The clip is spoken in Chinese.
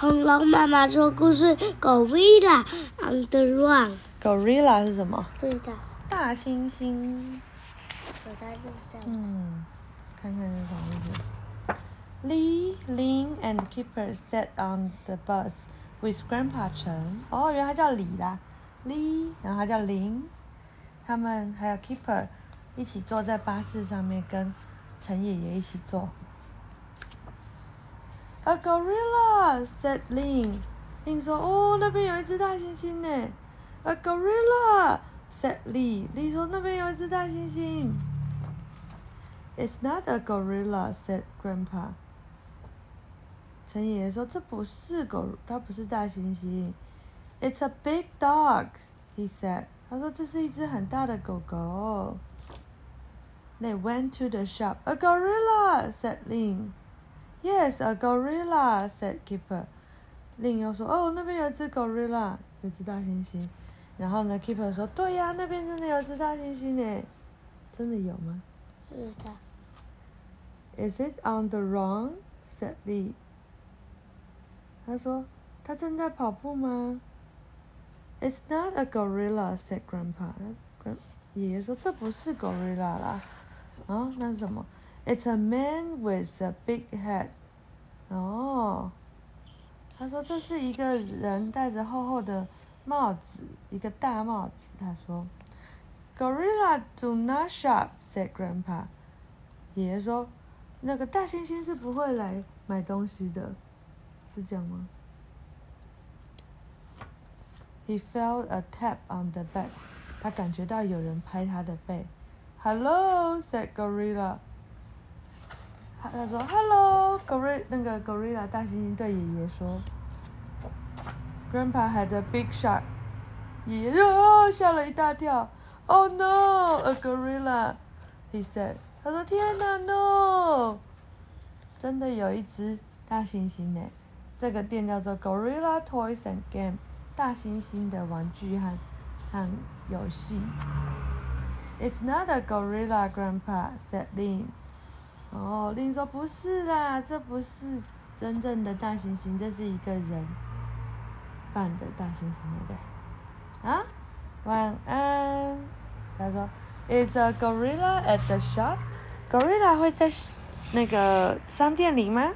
恐龙妈妈说故事，Gorilla on the run。Gorilla 是什么？不知道，大猩猩。走在路上。嗯，看看是什么意思。Lee, Lin, and Keeper sat on the bus with Grandpa Chen. 哦，原来他叫李啦，Lee，然后他叫林，他们还有 Keeper 一起坐在巴士上面，跟陈爷爷一起坐。A gorilla said Lin. Lin 说：“哦，那边有一只大猩猩呢。” A gorilla said Lee. Lee 说：“那边有一只大猩猩。” It's not a gorilla, said Grandpa. 陈爷爷说：“这不是狗，它不是大猩猩。” It's a big dog, he said. 他说：“这是一只很大的狗狗。” They went to the shop. A gorilla, said Lin. Yes, a gorilla, said Keeper. Lin 又说：“哦，那边有一只 gorilla，有只大猩猩。”然后呢，Keeper 说：“对呀，那边真的有只大猩猩呢，真的有吗？”不知道。Is it on the run? said Lee. 他说：“他正在跑步吗？”It's not a gorilla, said Grandpa. Grand 爷爷说：“这不是 gorilla 啦。”啊，那是什么？It's a man with a big head. 哦，他说这是一个人戴着厚厚的帽子，一个大帽子。他说：“Gorilla do not shop,” said Grandpa. 爷爷说。那个大猩猩是不会来买东西的，是这样吗？He felt a tap on the back，他感觉到有人拍他的背。Hello，said gorilla。他说 Hello，gorilla 那个 gorilla 大猩猩对爷爷说。Grandpa had a big shock，爷爷哦吓了一大跳。Oh no，a gorilla，he said。他说：“天哪，no！真的有一只大猩猩呢。这个店叫做 Gorilla Toys and Game，大猩猩的玩具和和游戏。It's not a gorilla, Grandpa," said Lin. 哦，林说不是啦，这不是真正的大猩猩，这是一个人扮的大猩猩，对不对？啊，晚安。他说。Is a gorilla at the shop? Gorilla 会在那个商店里吗？